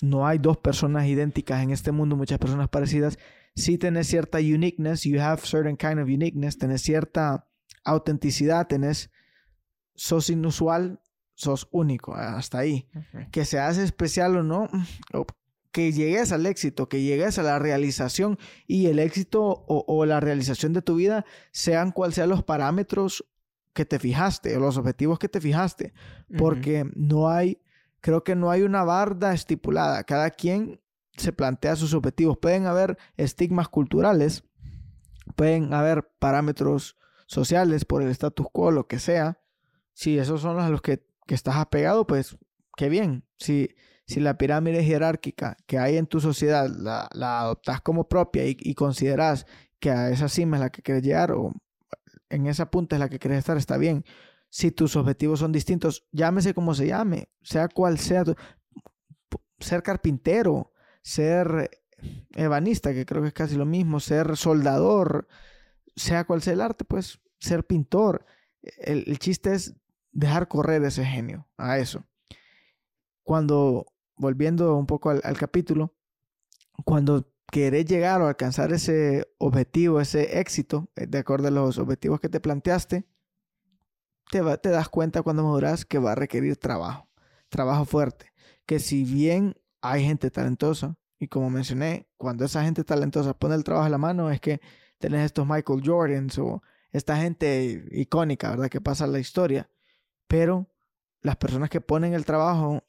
no hay dos personas idénticas en este mundo, muchas personas parecidas. Si tenés cierta uniqueness, you have certain kind of uniqueness, tenés cierta autenticidad, tenés, sos inusual, sos único, hasta ahí. Que se hace especial o no, que llegues al éxito, que llegues a la realización y el éxito o, la realización de tu vida sean cuales sean los parámetros que te fijaste o los objetivos que te fijaste. Porque no hay, creo que no hay una barda estipulada. Cada quien se plantea sus objetivos. Pueden haber estigmas culturales, pueden haber parámetros sociales por el status quo, lo que sea. Si esos son los que, que estás apegado, pues qué bien. Si si la pirámide jerárquica que hay en tu sociedad la, la adoptas como propia y, y, consideras que a esa cima es la que quieres llegar o en esa punta es la que quieres estar, está bien. Si tus objetivos son distintos, llámese como se llame, sea cual sea, ser carpintero, ser ebanista, que creo que es casi lo mismo, ser soldador, sea cual sea el arte, pues ser pintor. El, el chiste es dejar correr ese genio a eso. Cuando volviendo un poco al, capítulo, cuando querés llegar o alcanzar ese objetivo, ese éxito, eh, de acuerdo a los objetivos que te planteaste, te, te das cuenta cuando maduras que va a requerir trabajo, trabajo fuerte. Que si bien hay gente talentosa, y como mencioné, cuando esa gente talentosa pone el trabajo a la mano, es que tenés estos Michael Jordans o esta gente icónica, ¿verdad? Que pasa la historia. Pero las personas que ponen el trabajo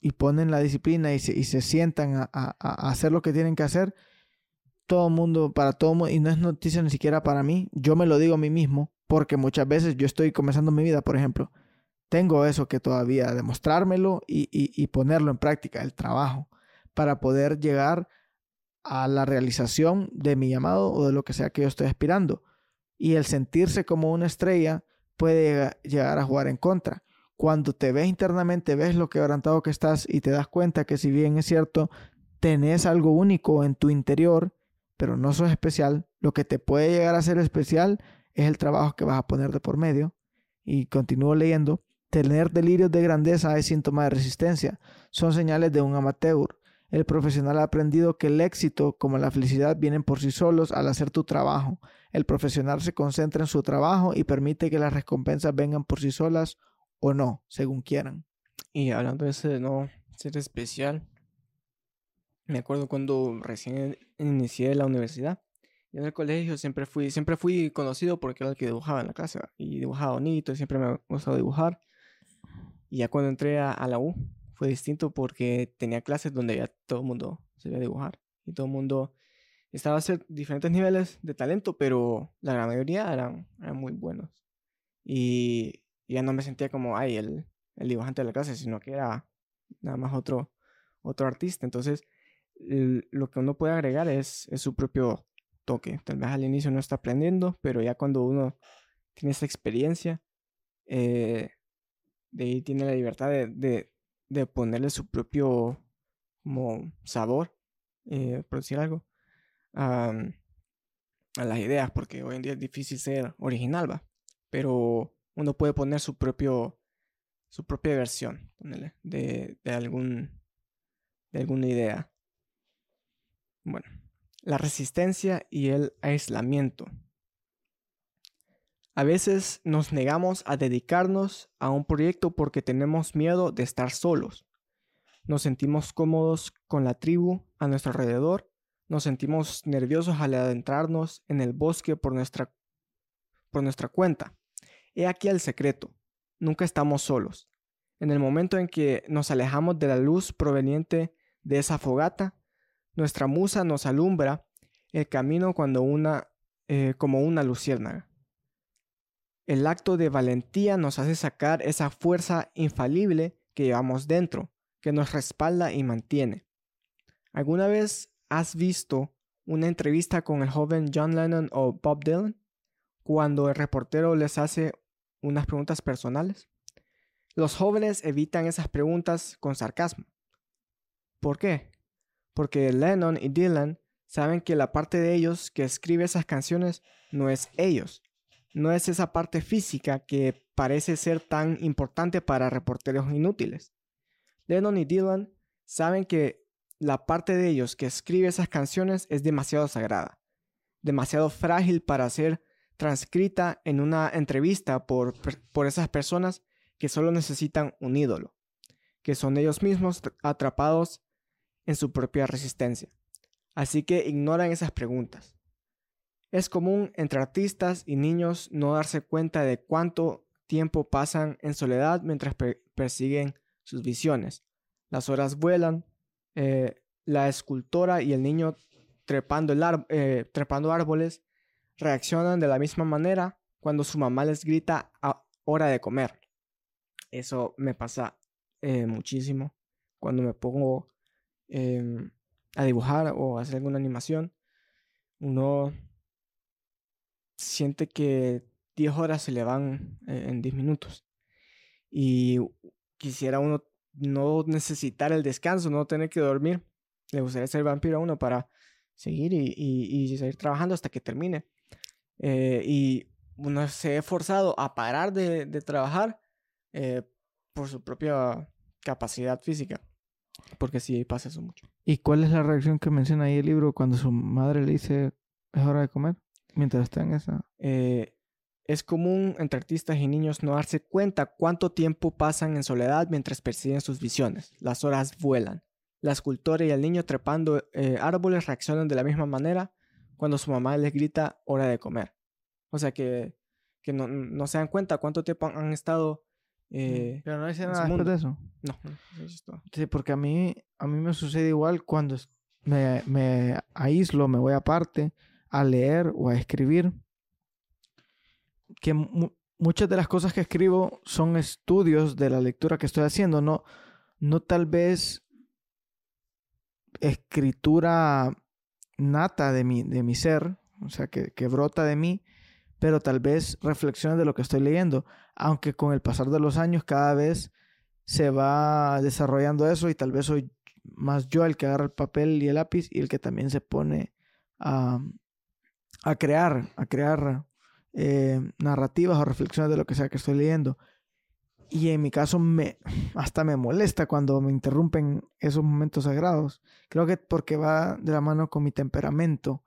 y ponen la disciplina y se, y se sientan a, a, hacer lo que tienen que hacer, todo mundo, para todo mundo, y no es noticia ni siquiera para mí, yo me lo digo a mí mismo, porque muchas veces yo estoy comenzando mi vida, por ejemplo, tengo eso que todavía demostrármelo y, y, y ponerlo en práctica, el trabajo, para poder llegar a la realización de mi llamado o de lo que sea que yo estoy aspirando. Y el sentirse como una estrella puede llegar a jugar en contra cuando te ves internamente, ves lo quebrantado que estás y te das cuenta que si bien es cierto, tenés algo único en tu interior, pero no sos especial, lo que te puede llegar a ser especial es el trabajo que vas a poner de por medio. Y continúo leyendo, tener delirios de grandeza es síntoma de resistencia, son señales de un amateur. El profesional ha aprendido que el éxito como la felicidad vienen por sí solos al hacer tu trabajo. El profesional se concentra en su trabajo y permite que las recompensas vengan por sí solas o no, según quieran. Y hablando de ese no ser especial, me acuerdo cuando recién inicié la universidad. En el colegio siempre fui, siempre fui conocido porque era el que dibujaba en la clase. Y dibujaba bonito, y siempre me ha gustado dibujar. Y ya cuando entré a, a, la U fue distinto porque tenía clases donde ya todo el mundo sabía dibujar. Y todo el mundo estaba a hacer diferentes niveles de talento, pero la gran mayoría eran, eran muy buenos. Y ya no me sentía como, ay, el, el dibujante de la clase, sino que era nada más otro, otro artista. Entonces, lo que uno puede agregar es, es, su propio toque. Tal vez al inicio no está aprendiendo, pero ya cuando uno tiene esa experiencia, eh, de ahí tiene la libertad de, de, ponerle su propio como sabor, eh, por decir algo, a, las ideas, porque hoy en día es difícil ser original, va. Pero uno puede poner su propio su propia versión de, de, algún de alguna idea. Bueno, la resistencia y el aislamiento. A veces nos negamos a dedicarnos a un proyecto porque tenemos miedo de estar solos. Nos sentimos cómodos con la tribu a nuestro alrededor. Nos sentimos nerviosos al adentrarnos en el bosque por nuestra, por nuestra cuenta. He aquí el secreto. Nunca estamos solos. En el momento en que nos alejamos de la luz proveniente de esa fogata, nuestra musa nos alumbra el camino cuando una, eh, como una luciérnaga. El acto de valentía nos hace sacar esa fuerza infalible que llevamos dentro, que nos respalda y mantiene. ¿Alguna vez has visto una entrevista con el joven John Lennon o Bob Dylan? Cuando el reportero les hace unas preguntas personales. Los jóvenes evitan esas preguntas con sarcasmo. ¿Por qué? Porque Lennon y Dylan saben que la parte de ellos que escribe esas canciones no es ellos, no es esa parte física que parece ser tan importante para reporteros inútiles. Lennon y Dylan saben que la parte de ellos que escribe esas canciones es demasiado sagrada, demasiado frágil para ser transcrita en una entrevista por, por esas personas que solo necesitan un ídolo, que son ellos mismos atrapados en su propia resistencia. Así que ignoran esas preguntas. Es común entre artistas y niños no darse cuenta de cuánto tiempo pasan en soledad mientras persiguen sus visiones. Las horas vuelan, eh, la escultora y el niño trepando, el eh, trepando árboles reaccionan de la misma manera cuando su mamá les grita a hora de comer. Eso me pasa eh, muchísimo cuando me pongo em, a dibujar o a hacer alguna animación. Uno siente que 10 horas se le van en 10 minutos. Y quisiera uno no necesitar el descanso, no tener que dormir. Le gustaría ser vampiro a uno para seguir y, y seguir trabajando hasta que termine. Eh, y uno se ha forzado a parar de, trabajar eh, por su propia capacidad física. Porque sí pasa eso mucho. ¿Y cuál es la reacción que menciona ahí el libro cuando su madre le dice es hora de comer? Mientras está en esa. Eh, es común entre artistas y niños no darse cuenta cuánto tiempo pasan en soledad mientras persiguen sus visiones. Las horas vuelan. La escultora y el niño trepando árboles reaccionan de la misma manera cuando su mamá les grita hora de comer. O sea que, que no, no se dan cuenta cuánto tiempo han, estado. Eh, Pero no dice nada de eso. No, no, Sí, porque a mí, a mí me sucede igual cuando me, me aíslo, me voy aparte a leer o a escribir. Que muchas de las cosas que escribo son estudios de la lectura que estoy haciendo, no, no tal vez escritura nata de mi, de mi ser, o sea, que, que brota de mí, pero tal vez reflexiones de lo que estoy leyendo, aunque con el pasar de los años cada vez se va desarrollando eso y tal vez soy más yo el que agarra el papel y el lápiz y el que también se pone a, a crear, a crear eh, narrativas o reflexiones de lo que sea que estoy leyendo. Y en mi caso me hasta me molesta cuando me interrumpen esos momentos sagrados. Creo que porque va de la mano con mi temperamento.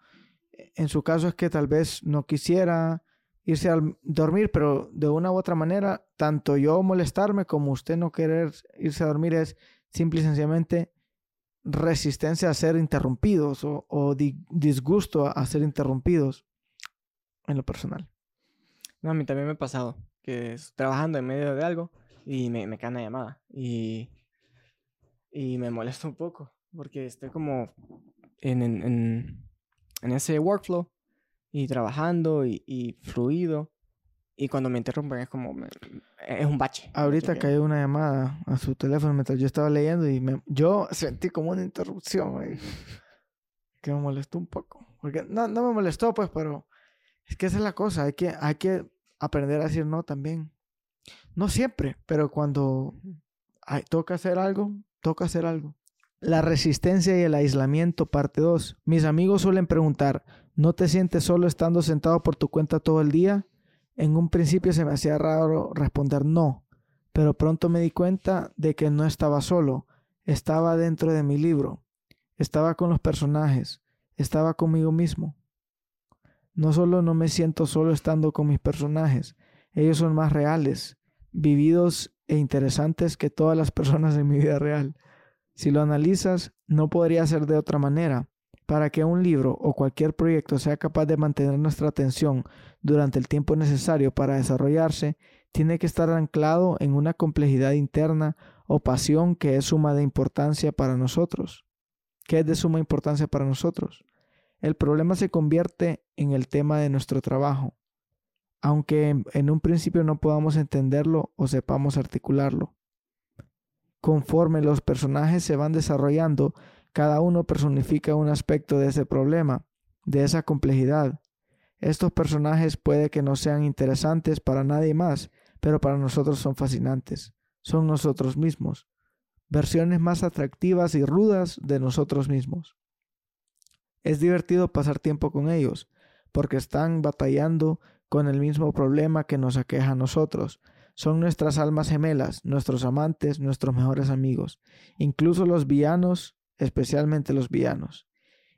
En su caso es que tal vez no quisiera irse a dormir, pero de una u otra manera, tanto yo molestarme como usted no querer irse a dormir es simple y sencillamente resistencia a ser interrumpidos o, disgusto a ser interrumpidos en lo personal. No, a mí también me ha pasado que estoy trabajando en medio de algo y me, me cae una llamada y, y me molesta un poco porque estoy como en, en, en ese workflow y trabajando y, y, fluido y cuando me interrumpen es como, es un bache. Ahorita que- cayó una llamada a su teléfono mientras yo estaba leyendo y me- yo sentí como una interrupción güey, que me molestó un poco. Porque no, no me molestó, pues, pero es que esa es la cosa. Hay que, hay que aprender a decir no también. No siempre, pero cuando hay- toca hacer algo, toca hacer algo. La resistencia y el aislamiento, parte 2. Mis amigos suelen preguntar, ¿no te sientes solo estando sentado por tu cuenta todo el día? En un principio se me hacía raro responder no, pero pronto me di cuenta de que no estaba solo, estaba dentro de mi libro, estaba con los personajes, estaba conmigo mismo. No solo no me siento solo estando con mis personajes, ellos son más reales, vividos e interesantes que todas las personas en mi vida real. Si lo analizas, no podría ser de otra manera. Para que un libro o cualquier proyecto sea capaz de mantener nuestra atención durante el tiempo necesario para desarrollarse, tiene que estar anclado en una complejidad interna o pasión que es suma de importancia para nosotros. ¿Qué es de suma importancia para nosotros? El problema se convierte en el tema de nuestro trabajo, aunque en, un principio no podamos entenderlo o sepamos articularlo. Conforme los personajes se van desarrollando, cada uno personifica un aspecto de ese problema, de esa complejidad. Estos personajes puede que no sean interesantes para nadie más, pero para nosotros son fascinantes. Son nosotros mismos, versiones más atractivas y rudas de nosotros mismos. Es divertido pasar tiempo con ellos, porque están batallando con el mismo problema que nos aqueja a nosotros. Son nuestras almas gemelas, nuestros amantes, nuestros mejores amigos, incluso los villanos, especialmente los villanos.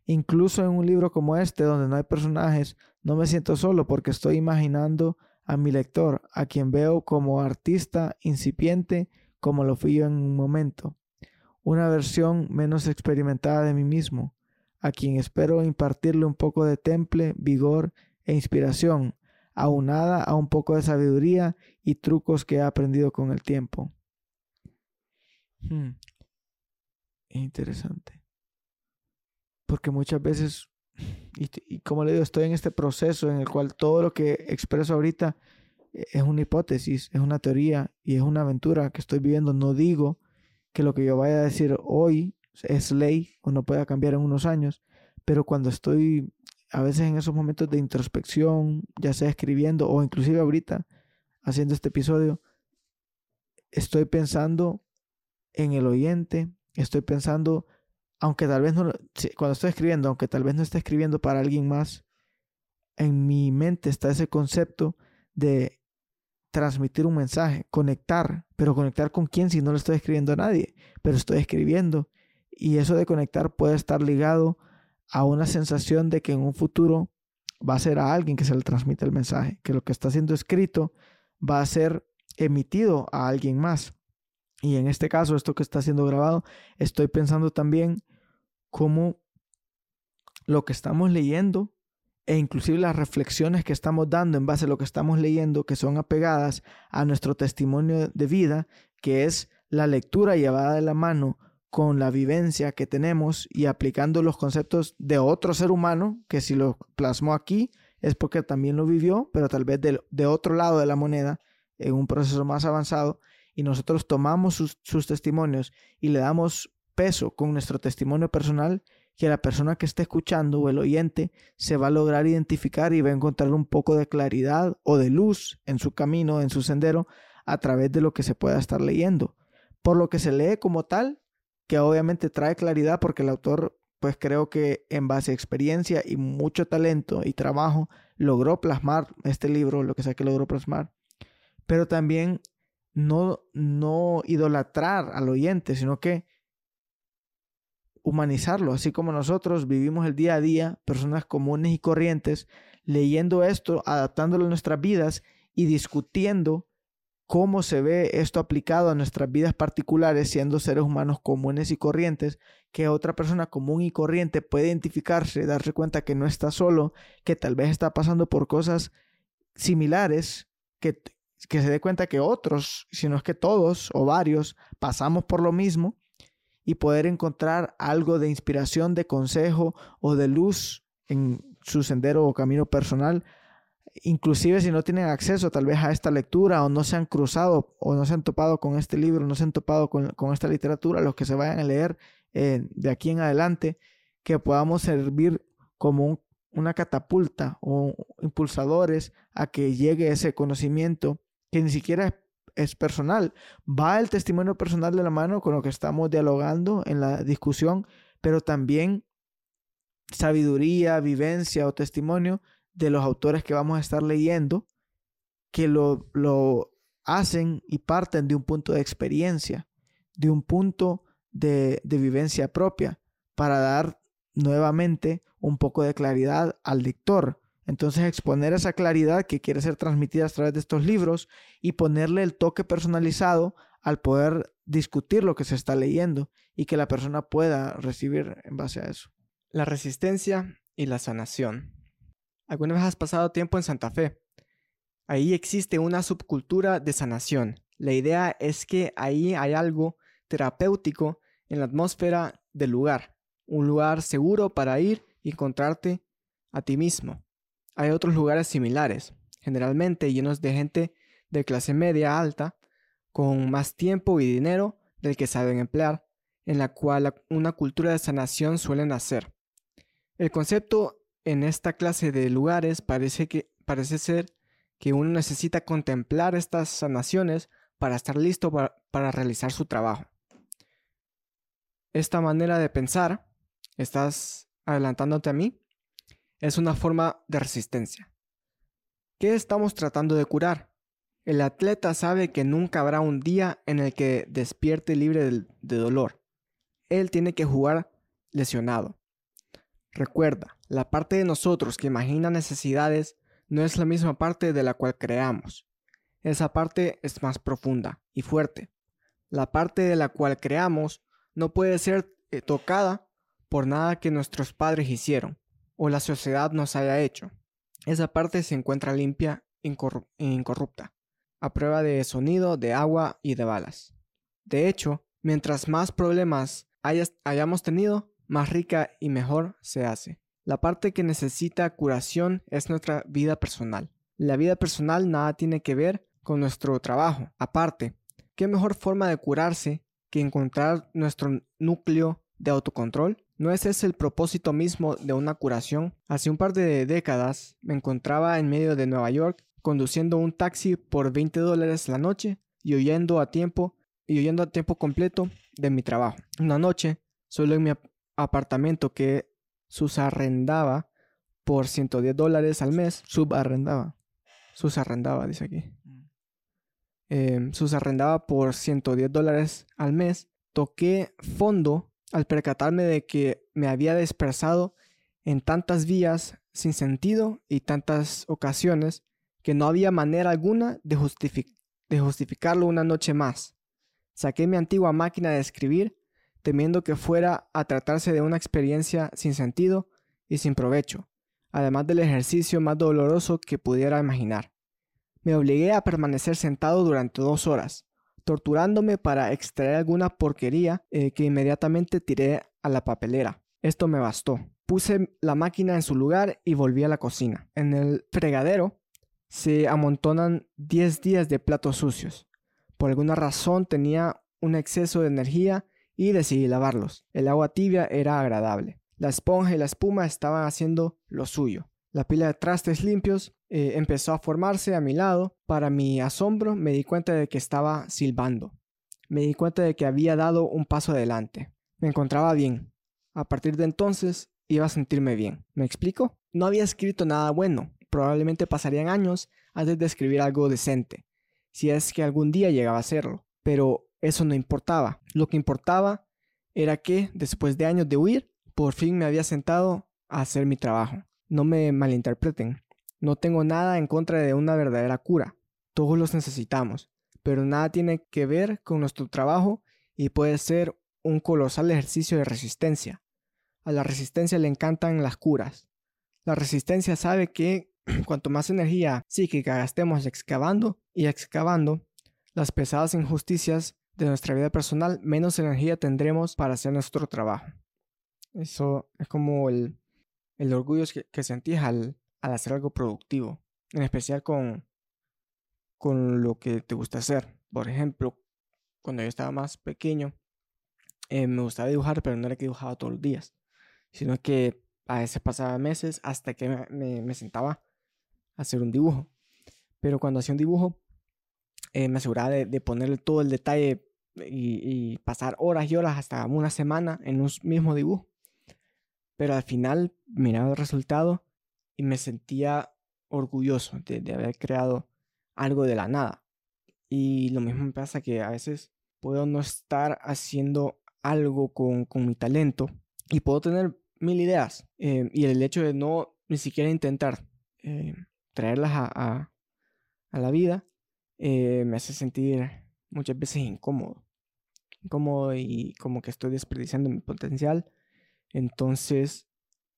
Incluso en un libro como este, donde no hay personajes, no me siento solo porque estoy imaginando a mi lector, a quien veo como artista incipiente, como lo fui yo en un momento. Una versión menos experimentada de mí mismo, a quien espero impartirle un poco de temple, vigor e inspiración, aunada a un poco de sabiduría y trucos que he aprendido con el tiempo. Hmm. Interesante. Porque muchas veces, y, y, como le digo, estoy en este proceso en el cual todo lo que expreso ahorita es una hipótesis, es una teoría y es una aventura que estoy viviendo. No digo que lo que yo vaya a decir hoy es ley o no pueda cambiar en unos años, pero cuando estoy a veces en esos momentos de introspección, ya sea escribiendo o inclusive ahorita haciendo este episodio, estoy pensando en el oyente, estoy pensando, aunque tal vez no, cuando estoy escribiendo, aunque tal vez no esté escribiendo para alguien más, en mi mente está ese concepto de transmitir un mensaje, conectar, pero conectar con quién si no lo estoy escribiendo a nadie, pero estoy escribiendo. Y eso de conectar puede estar ligado a una sensación de que en un futuro va a ser a alguien que se le transmite el mensaje, que lo que está siendo escrito va a ser emitido a alguien más. Y en este caso, esto que está siendo grabado, estoy pensando también cómo lo que estamos leyendo e inclusive las reflexiones que estamos dando en base a lo que estamos leyendo, que son apegadas a nuestro testimonio de vida, que es la lectura llevada de la mano con la vivencia que tenemos y aplicando los conceptos de otro ser humano, que si lo plasmó aquí es porque también lo vivió, pero tal vez de, otro lado de la moneda, en un proceso más avanzado, y nosotros tomamos sus, sus testimonios y le damos peso con nuestro testimonio personal, que la persona que esté escuchando o el oyente se va a lograr identificar y va a encontrar un poco de claridad o de luz en su camino, en su sendero, a través de lo que se pueda estar leyendo. Por lo que se lee como tal, que obviamente trae claridad porque el autor, pues creo que en base a experiencia y mucho talento y trabajo, logró plasmar este libro, lo que sea que logró plasmar. Pero también no, no idolatrar al oyente, sino que humanizarlo, así como nosotros vivimos el día a día, personas comunes y corrientes, leyendo esto, adaptándolo a nuestras vidas y discutiendo cómo se ve esto aplicado a nuestras vidas particulares, siendo seres humanos comunes y corrientes, que otra persona común y corriente puede identificarse, darse cuenta que no está solo, que tal vez está pasando por cosas similares, que, que se dé cuenta que otros, si no es que todos o varios, pasamos por lo mismo y poder encontrar algo de inspiración, de consejo o de luz en su sendero o camino personal inclusive si no tienen acceso tal vez a esta lectura o no se han cruzado o no se han topado con este libro, no se han topado con, esta literatura, los que se vayan a leer eh, de aquí en adelante, que podamos servir como una catapulta o impulsadores a que llegue ese conocimiento que ni siquiera es, es personal. Va el testimonio personal de la mano con lo que estamos dialogando en la discusión, pero también sabiduría, vivencia o testimonio de los autores que vamos a estar leyendo que lo, lo hacen y parten de un punto de experiencia, de un punto de, de vivencia propia, para dar nuevamente un poco de claridad al lector. Entonces exponer esa claridad que quiere ser transmitida a través de estos libros y ponerle el toque personalizado al poder discutir lo que se está leyendo y que la persona pueda recibir en base a eso. La resistencia y la sanación. ¿Alguna vez has pasado tiempo en Santa Fe? Ahí existe una subcultura de sanación. La idea es que ahí hay algo terapéutico en la atmósfera del lugar, un lugar seguro para ir y encontrarte a ti mismo. Hay otros lugares similares, generalmente llenos de gente de clase media alta, con más tiempo y dinero del que saben emplear, en la cual una cultura de sanación suele nacer. El concepto en esta clase de lugares parece, que, parece ser que uno necesita contemplar estas sanaciones para estar listo para, realizar su trabajo. Esta manera de pensar, estás adelantándote a mí, es una forma de resistencia. ¿Qué estamos tratando de curar? El atleta sabe que nunca habrá un día en el que despierte libre de dolor. Él tiene que jugar lesionado. Recuerda, la parte de nosotros que imagina necesidades no es la misma parte de la cual creamos. Esa parte es más profunda y fuerte. La parte de la cual creamos no puede ser eh, tocada por nada que nuestros padres hicieron o la sociedad nos haya hecho. Esa parte se encuentra limpia e incorrupta, a prueba de sonido, de agua y de balas. De hecho, mientras más problemas hayamos tenido, más rica y mejor se hace. La parte que necesita curación es nuestra vida personal. La vida personal nada tiene que ver con nuestro trabajo. Aparte, ¿qué mejor forma de curarse que encontrar nuestro núcleo de autocontrol? ¿No es ese el propósito mismo de una curación? Hace un par de décadas me encontraba en medio de Nueva York conduciendo un taxi por 20 dólares la noche y oyendo a tiempo y oyendo a tiempo completo de mi trabajo. Una noche, solo en mi, apartamento que susarrendaba por 110 dólares al mes. Subarrendaba. Susarrendaba, dice aquí. Mm. Eh, susarrendaba por 110 dólares al mes. Toqué fondo al percatarme de que me había dispersado en tantas vías sin sentido y tantas ocasiones que no había manera alguna de, de justificarlo una noche más. Saqué mi antigua máquina de escribir temiendo que fuera a tratarse de una experiencia sin sentido y sin provecho, además del ejercicio más doloroso que pudiera imaginar. Me obligué a permanecer sentado durante dos horas, torturándome para extraer alguna porquería eh, que inmediatamente tiré a la papelera. Esto me bastó. Puse la máquina en su lugar y volví a la cocina. En el fregadero se amontonan 10 días de platos sucios. Por alguna razón tenía un exceso de energía y decidí lavarlos. El agua tibia era agradable. La esponja y la espuma estaban haciendo lo suyo. La pila de trastes limpios eh, empezó a formarse a mi lado. Para mi asombro me di cuenta de que estaba silbando. Me di cuenta de que había dado un paso adelante. Me encontraba bien. A partir de entonces iba a sentirme bien. ¿Me explico? No había escrito nada bueno. Probablemente pasarían años antes de escribir algo decente, si es que algún día llegaba a hacerlo. Pero eso no importaba. Lo que importaba era que, después de años de huir, por fin me había sentado a hacer mi trabajo. No me malinterpreten. No tengo nada en contra de una verdadera cura. Todos los necesitamos. Pero nada tiene que ver con nuestro trabajo y puede ser un colosal ejercicio de resistencia. A la resistencia le encantan las curas. La resistencia sabe que cuanto más energía psíquica gastemos excavando y excavando, las pesadas injusticias de nuestra vida personal, menos energía tendremos para hacer nuestro trabajo. Eso es como el, el orgullo que, que sentís al, al hacer algo productivo. en especial con, con lo que te gusta hacer. Por ejemplo, cuando yo estaba más pequeño, eh, me gustaba dibujar, pero no era que dibujaba todos los días, sino que a veces pasaba meses hasta que me, me, sentaba a hacer un dibujo. Pero cuando hacía un dibujo, eh, me aseguraba de, de, ponerle todo el detalle y, pasar horas y horas hasta una semana en un mismo dibujo. Pero al final miraba el resultado y me sentía orgulloso de, de haber creado algo de la nada. Y lo mismo me pasa que a veces puedo no estar haciendo algo con, con mi talento y puedo tener mil ideas. Eh, y el hecho de no ni siquiera intentar eh, traerlas a, a, la vida eh, me hace sentir muchas veces incómodo. Incómodo y como que estoy desperdiciando mi potencial. Entonces,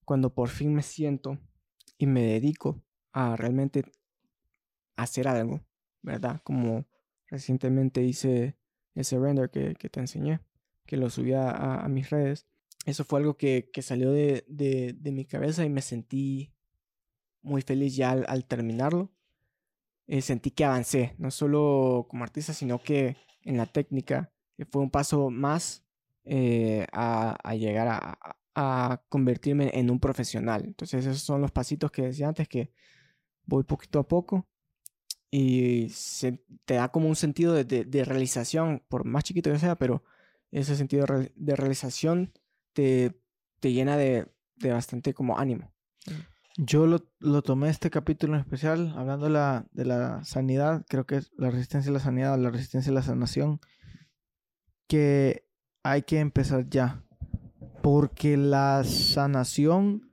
cuando por fin me siento y me dedico a realmente hacer algo, ¿verdad? Como recientemente hice ese render que, que te enseñé, que lo subí a, mis redes eso fue algo que, que salió de, de, mi cabeza y me sentí muy feliz ya al, terminarlo. Eh, sentí que avancé, no solo como artista, sino que en la técnica, que fue un paso más eh, a, a, llegar a, a, convertirme en un profesional. Entonces esos son los pasitos que decía antes, que voy poquito a poco y se, te da como un sentido de, de, de, realización, por más chiquito que sea, pero ese sentido de realización te, te llena de, de, bastante como ánimo. Yo lo, lo, tomé este capítulo en especial, hablando la, de la sanidad, creo que es la resistencia a la sanidad, la resistencia a la sanación, que hay que empezar ya, porque la sanación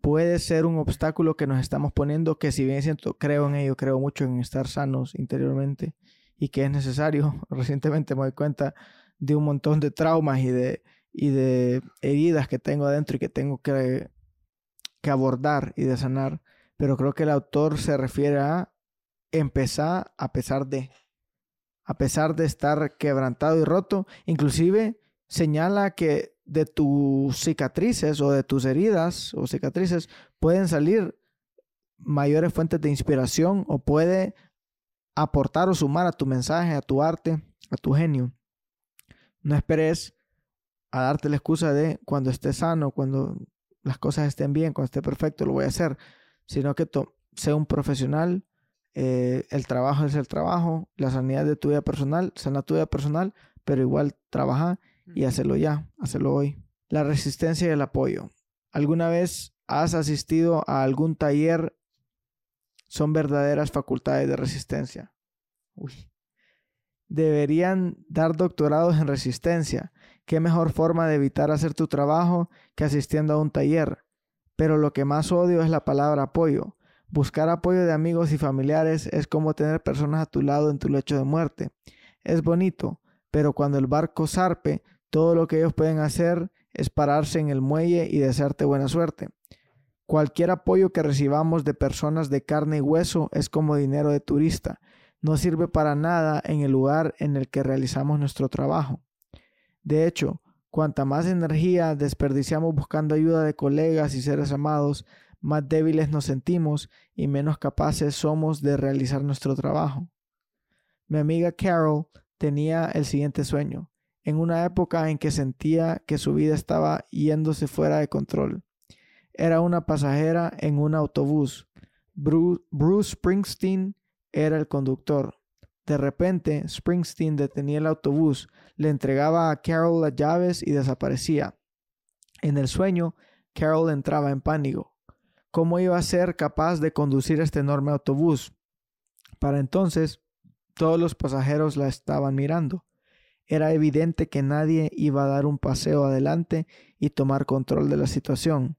puede ser un obstáculo que nos estamos poniendo, que si bien siento, creo en ello, creo mucho en estar sanos interiormente y que es necesario. Recientemente me doy cuenta de un montón de traumas y de, y de heridas que tengo adentro y que tengo que, que abordar y de sanar. Pero creo que el autor se refiere a empezar a pesar de, a pesar de estar quebrantado y roto. Inclusive señala que de tus cicatrices o de tus heridas o cicatrices pueden salir mayores fuentes de inspiración o puede aportar o sumar a tu mensaje, a tu arte, a tu genio. No esperes a darte la excusa de cuando esté sano, cuando las cosas estén bien, cuando esté perfecto, lo voy a hacer, sino que sea un profesional, eh, el trabajo es el trabajo, la sanidad de tu vida personal, sana tu vida personal, pero igual trabaja y hacerlo ya, hacerlo hoy. La resistencia y el apoyo. ¿Alguna vez has asistido a algún taller? Son verdaderas facultades de resistencia. Uy. Deberían dar doctorados en resistencia ¿Qué mejor forma de evitar hacer tu trabajo que asistiendo a un taller? Pero lo que más odio es la palabra apoyo. Buscar apoyo de amigos y familiares es como tener personas a tu lado en tu lecho de muerte. Es bonito, pero cuando el barco zarpe, todo lo que ellos pueden hacer es pararse en el muelle y desearte buena suerte. Cualquier apoyo que recibamos de personas de carne y hueso es como dinero de turista. No sirve para nada en el lugar en el que realizamos nuestro trabajo. De hecho, cuanta más energía desperdiciamos buscando ayuda de colegas y seres amados, más débiles nos sentimos y menos capaces somos de realizar nuestro trabajo. Mi amiga Carol tenía el siguiente sueño, en una época en que sentía que su vida estaba yéndose fuera de control. Era una pasajera en un autobús. Bruce Springsteen era el conductor. De repente, Springsteen detenía el autobús, le entregaba a Carol las llaves y desaparecía. En el sueño, Carol entraba en pánico. ¿Cómo iba a ser capaz de conducir este enorme autobús? Para entonces, todos los pasajeros la estaban mirando. Era evidente que nadie iba a dar un paseo adelante y tomar control de la situación.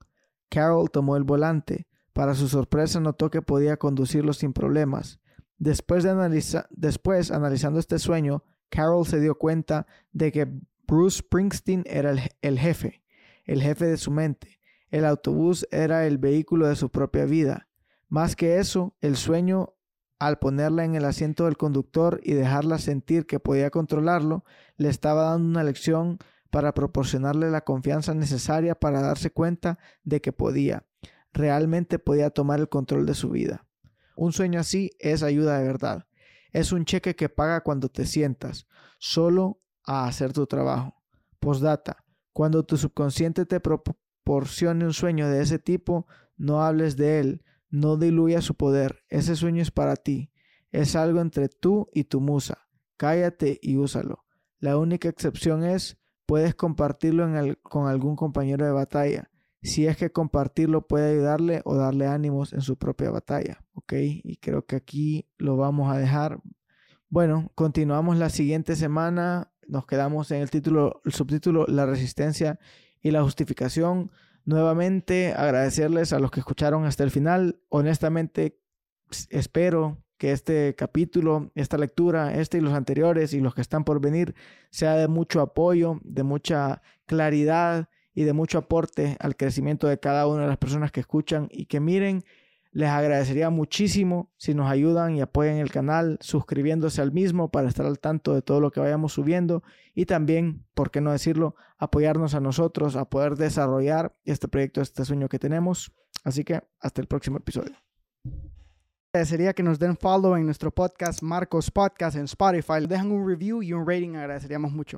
Carol tomó el volante. Para su sorpresa notó que podía conducirlo sin problemas. Después, de después, analizando este sueño, Carol se dio cuenta de que Bruce Springsteen era el jefe, el jefe de su mente. El autobús era el vehículo de su propia vida. Más que eso, el sueño, al ponerla en el asiento del conductor y dejarla sentir que podía controlarlo, le estaba dando una lección para proporcionarle la confianza necesaria para darse cuenta de que podía, realmente podía tomar el control de su vida. Un sueño así es ayuda de verdad. Es un cheque que paga cuando te sientas, solo a hacer tu trabajo. Postdata. Cuando tu subconsciente te proporcione un sueño de ese tipo, no hables de él, no diluya su poder. Ese sueño es para ti. Es algo entre tú y tu musa. Cállate y úsalo. La única excepción es, puedes compartirlo con algún compañero de batalla si es que compartirlo puede ayudarle o darle ánimos en su propia batalla, ¿ok? Y creo que aquí lo vamos a dejar. Bueno, continuamos la siguiente semana. Nos quedamos en el título, el subtítulo La resistencia y la justificación. Nuevamente agradecerles a los que escucharon hasta el final. Honestamente, espero que este capítulo, esta lectura, este y los anteriores y los que están por venir, sea de mucho apoyo, de mucha claridad y de mucho aporte al crecimiento de cada una de las personas que escuchan y que miren. Les agradecería muchísimo si nos ayudan y apoyan el canal suscribiéndose al mismo para estar al tanto de todo lo que vayamos subiendo y también, por qué no decirlo, apoyarnos a nosotros a poder desarrollar este proyecto, este sueño que tenemos. Así que hasta el próximo episodio. Agradecería que nos den follow en nuestro podcast Marcos Podcast en Spotify. Dejan un review y un rating, agradeceríamos mucho.